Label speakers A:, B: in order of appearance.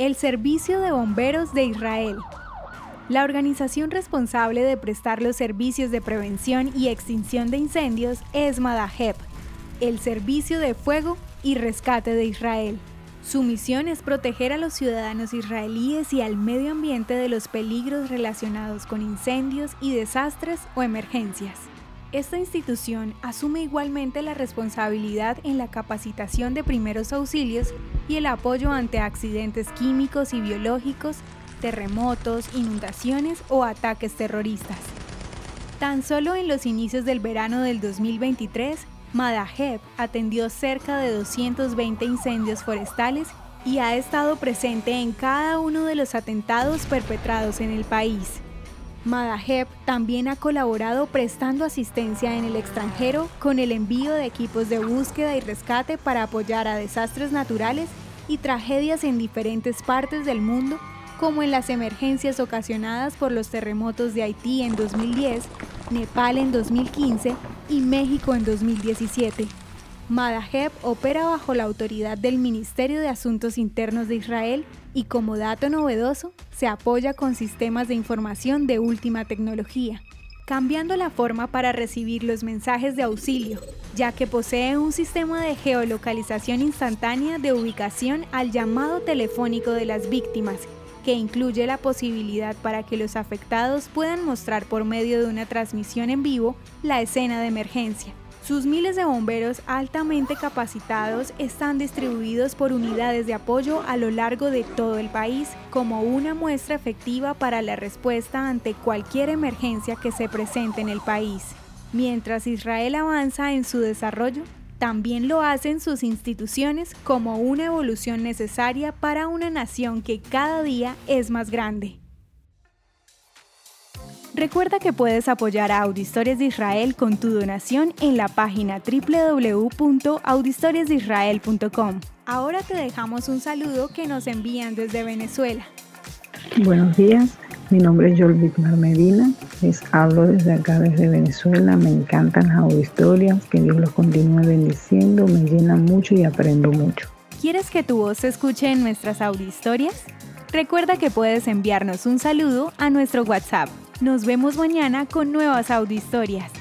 A: El Servicio de Bomberos de Israel. La organización responsable de prestar los servicios de prevención y extinción de incendios es Madaheb, el Servicio de Fuego y Rescate de Israel. Su misión es proteger a los ciudadanos israelíes y al medio ambiente de los peligros relacionados con incendios y desastres o emergencias. Esta institución asume igualmente la responsabilidad en la capacitación de primeros auxilios y el apoyo ante accidentes químicos y biológicos, terremotos, inundaciones o ataques terroristas. Tan solo en los inicios del verano del 2023, Madaheb atendió cerca de 220 incendios forestales y ha estado presente en cada uno de los atentados perpetrados en el país. Madaheb también ha colaborado prestando asistencia en el extranjero con el envío de equipos de búsqueda y rescate para apoyar a desastres naturales y tragedias en diferentes partes del mundo, como en las emergencias ocasionadas por los terremotos de Haití en 2010, Nepal en 2015 y México en 2017. Madaheb opera bajo la autoridad del Ministerio de Asuntos Internos de Israel y como dato novedoso, se apoya con sistemas de información de última tecnología, cambiando la forma para recibir los mensajes de auxilio, ya que posee un sistema de geolocalización instantánea de ubicación al llamado telefónico de las víctimas, que incluye la posibilidad para que los afectados puedan mostrar por medio de una transmisión en vivo la escena de emergencia sus miles de bomberos altamente capacitados están distribuidos por unidades de apoyo a lo largo de todo el país como una muestra efectiva para la respuesta ante cualquier emergencia que se presente en el país. Mientras Israel avanza en su desarrollo, también lo hacen sus instituciones como una evolución necesaria para una nación que cada día es más grande. Recuerda que puedes apoyar a Audistorias de Israel con tu donación en la página www.audistoriasdeisrael.com. Ahora te dejamos un saludo que nos envían desde Venezuela.
B: Buenos días, mi nombre es Joel Medina, les hablo desde acá, desde Venezuela, me encantan las auditorias, que Dios los continúe bendiciendo, me llena mucho y aprendo mucho.
A: ¿Quieres que tu voz se escuche en nuestras auditorias? Recuerda que puedes enviarnos un saludo a nuestro WhatsApp nos vemos mañana con nuevas historias.